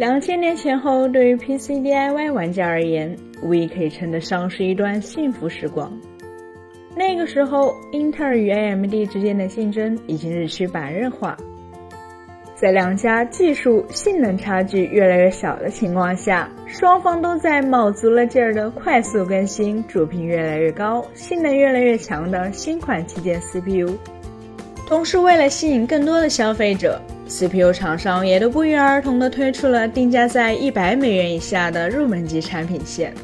两千年前后，对于 PC DIY 玩家而言，无疑可以称得上是一段幸福时光。那个时候，英特尔与 AMD 之间的竞争已经日趋白热化。在两家技术性能差距越来越小的情况下，双方都在卯足了劲儿的快速更新主频越来越高、性能越来越强的新款旗舰 CPU。同时，为了吸引更多的消费者，CPU 厂商也都不约而同地推出了定价在一百美元以下的入门级产品线。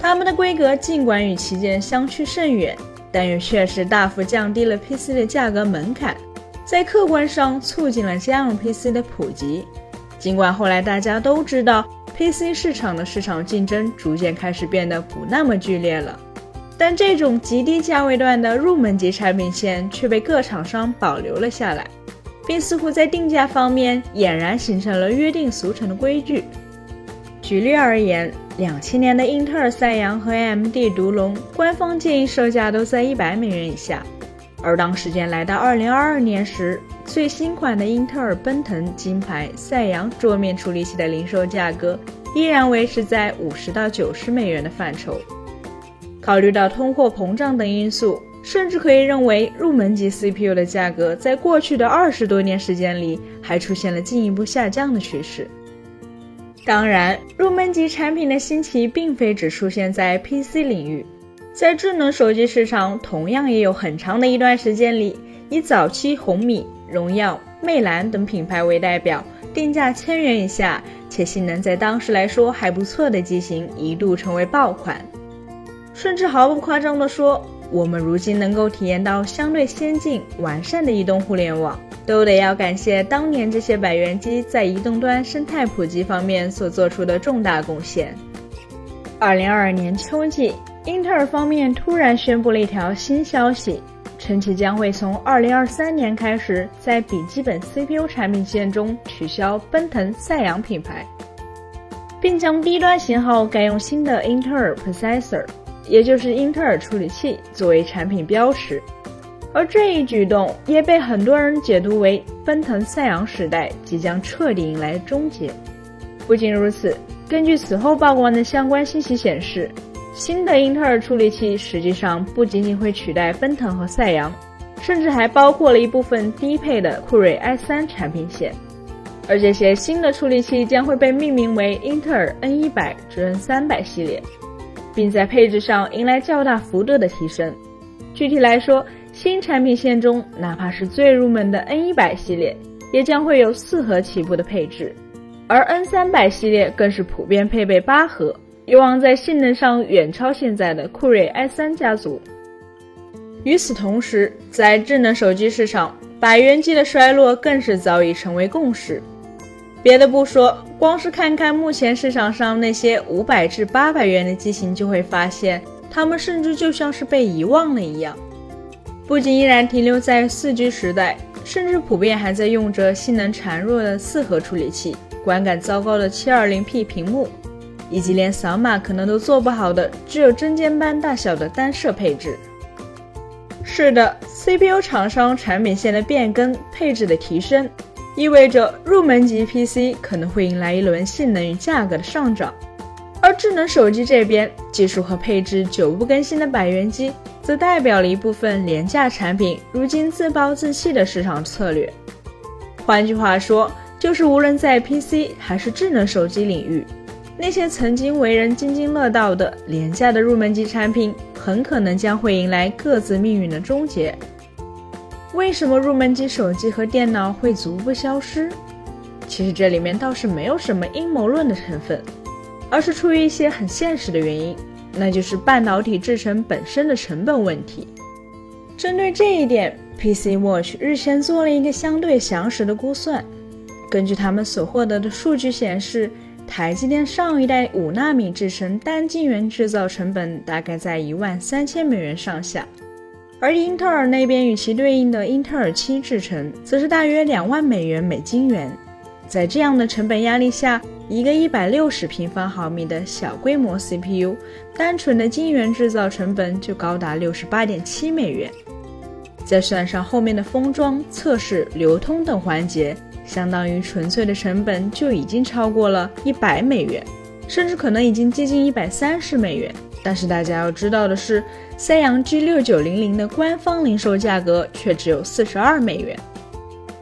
它们的规格尽管与旗舰相去甚远，但也确实大幅降低了 PC 的价格门槛。在客观上促进了家用 PC 的普及，尽管后来大家都知道 PC 市场的市场竞争逐渐开始变得不那么剧烈了，但这种极低价位段的入门级产品线却被各厂商保留了下来，并似乎在定价方面俨然形成了约定俗成的规矩。举例而言，两千年的英特尔赛扬和 AMD 独龙，官方建议售价都在一百美元以下。而当时间来到二零二二年时，最新款的英特尔奔腾金牌赛扬桌面处理器的零售价格依然维持在五十到九十美元的范畴。考虑到通货膨胀等因素，甚至可以认为入门级 CPU 的价格在过去的二十多年时间里还出现了进一步下降的趋势。当然，入门级产品的兴起并非只出现在 PC 领域。在智能手机市场，同样也有很长的一段时间里，以早期红米、荣耀、魅蓝等品牌为代表，定价千元以下且性能在当时来说还不错的机型，一度成为爆款。甚至毫不夸张地说，我们如今能够体验到相对先进完善的移动互联网，都得要感谢当年这些百元机在移动端生态普及方面所做出的重大贡献。二零二二年秋季。英特尔方面突然宣布了一条新消息，称其将会从二零二三年开始，在笔记本 CPU 产品线中取消奔腾、赛扬品牌，并将低端型号改用新的英特尔 Processor，也就是英特尔处理器作为产品标识。而这一举动也被很多人解读为奔腾、赛扬时代即将彻底迎来终结。不仅如此，根据此后曝光的相关信息显示。新的英特尔处理器实际上不仅仅会取代奔腾和赛扬，甚至还包括了一部分低配的酷睿 i3 产品线，而这些新的处理器将会被命名为英特尔 N100 至 N300 系列，并在配置上迎来较大幅度的提升。具体来说，新产品线中哪怕是最入门的 N100 系列，也将会有四核起步的配置，而 N300 系列更是普遍配备八核。有望在性能上远超现在的酷睿 i3 家族。与此同时，在智能手机市场，百元机的衰落更是早已成为共识。别的不说，光是看看目前市场上那些五百至八百元的机型，就会发现，它们甚至就像是被遗忘了一样。不仅依然停留在四 G 时代，甚至普遍还在用着性能孱弱的四核处理器、观感糟糕的 720P 屏幕。以及连扫码可能都做不好的，只有针尖般大小的单摄配置。是的，CPU 厂商产品线的变更、配置的提升，意味着入门级 PC 可能会迎来一轮性能与价格的上涨。而智能手机这边，技术和配置久不更新的百元机，则代表了一部分廉价产品如今自暴自弃的市场策略。换句话说，就是无论在 PC 还是智能手机领域。那些曾经为人津津乐道的廉价的入门级产品，很可能将会迎来各自命运的终结。为什么入门级手机和电脑会逐步消失？其实这里面倒是没有什么阴谋论的成分，而是出于一些很现实的原因，那就是半导体制成本身的成本问题。针对这一点，PC Watch 日前做了一个相对详实的估算，根据他们所获得的数据显示。台积电上一代五纳米制程单晶圆制造成本大概在一万三千美元上下，而英特尔那边与其对应的英特尔七制程则是大约两万美元每晶圆。在这样的成本压力下，一个一百六十平方毫米的小规模 CPU，单纯的晶圆制造成本就高达六十八点七美元。再算上后面的封装、测试、流通等环节。相当于纯粹的成本就已经超过了一百美元，甚至可能已经接近一百三十美元。但是大家要知道的是，三洋 G 六九零零的官方零售价格却只有四十二美元。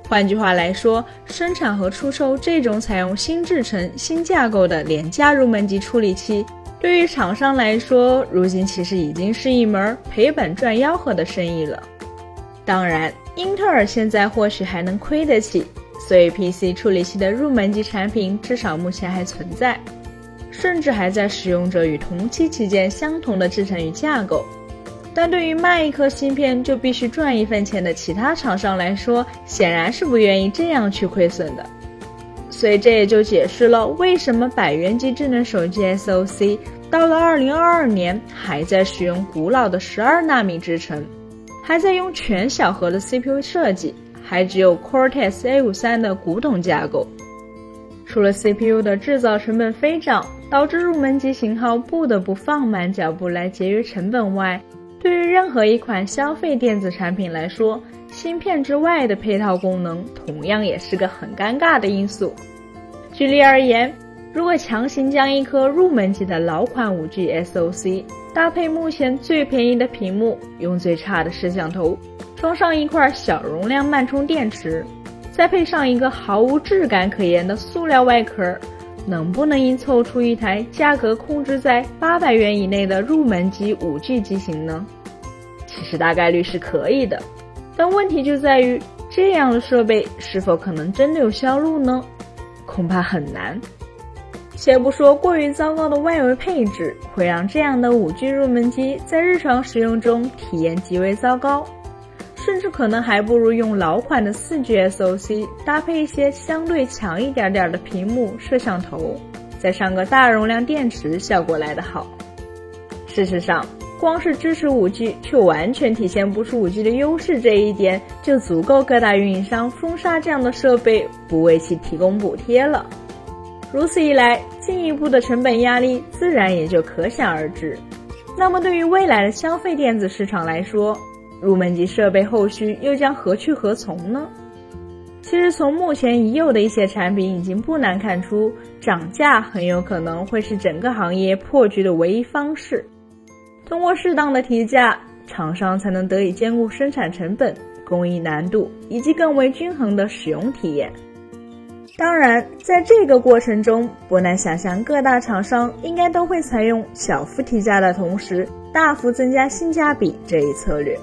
换句话来说，生产和出售这种采用新制程、新架构的廉价入门级处理器，对于厂商来说，如今其实已经是一门赔本赚吆喝的生意了。当然，英特尔现在或许还能亏得起，所以 PC 处理器的入门级产品至少目前还存在，甚至还在使用着与同期旗舰相同的制程与架构。但对于卖一颗芯片就必须赚一分钱的其他厂商来说，显然是不愿意这样去亏损的。所以这也就解释了为什么百元级智能手机 SOC 到了2022年还在使用古老的12纳米制程，还在用全小核的 CPU 设计，还只有 Cortex A53 的古董架构。除了 CPU 的制造成本飞涨，导致入门级型号不得不放慢脚步来节约成本外，对于任何一款消费电子产品来说，芯片之外的配套功能同样也是个很尴尬的因素。举例而言，如果强行将一颗入门级的老款 5G SoC 搭配目前最便宜的屏幕，用最差的摄像头，装上一块小容量慢充电池，再配上一个毫无质感可言的塑料外壳，能不能硬凑出一台价格控制在八百元以内的入门级 5G 机型呢？其实大概率是可以的，但问题就在于这样的设备是否可能真的有销路呢？恐怕很难。且不说过于糟糕的外围配置会让这样的 5G 入门机在日常使用中体验极为糟糕，甚至可能还不如用老款的 4G SoC 搭配一些相对强一点点的屏幕、摄像头，再上个大容量电池，效果来得好。事实上，光是支持 5G 却完全体现不出 5G 的优势这一点，就足够各大运营商封杀这样的设备，不为其提供补贴了。如此一来，进一步的成本压力自然也就可想而知。那么，对于未来的消费电子市场来说，入门级设备后续又将何去何从呢？其实，从目前已有的一些产品已经不难看出，涨价很有可能会是整个行业破局的唯一方式。通过适当的提价，厂商才能得以兼顾生产成本、工艺难度以及更为均衡的使用体验。当然，在这个过程中，不难想象各大厂商应该都会采用小幅提价的同时，大幅增加性价比这一策略。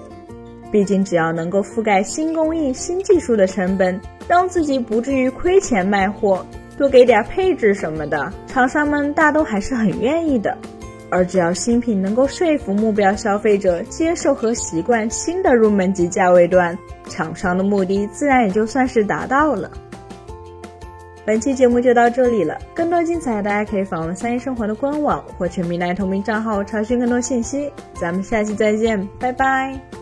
毕竟，只要能够覆盖新工艺、新技术的成本，让自己不至于亏钱卖货，多给点配置什么的，厂商们大都还是很愿意的。而只要新品能够说服目标消费者接受和习惯新的入门级价位段，厂商的目的自然也就算是达到了。本期节目就到这里了，更多精彩大家可以访问三一生活的官网或全民来同名账号查询更多信息。咱们下期再见，拜拜。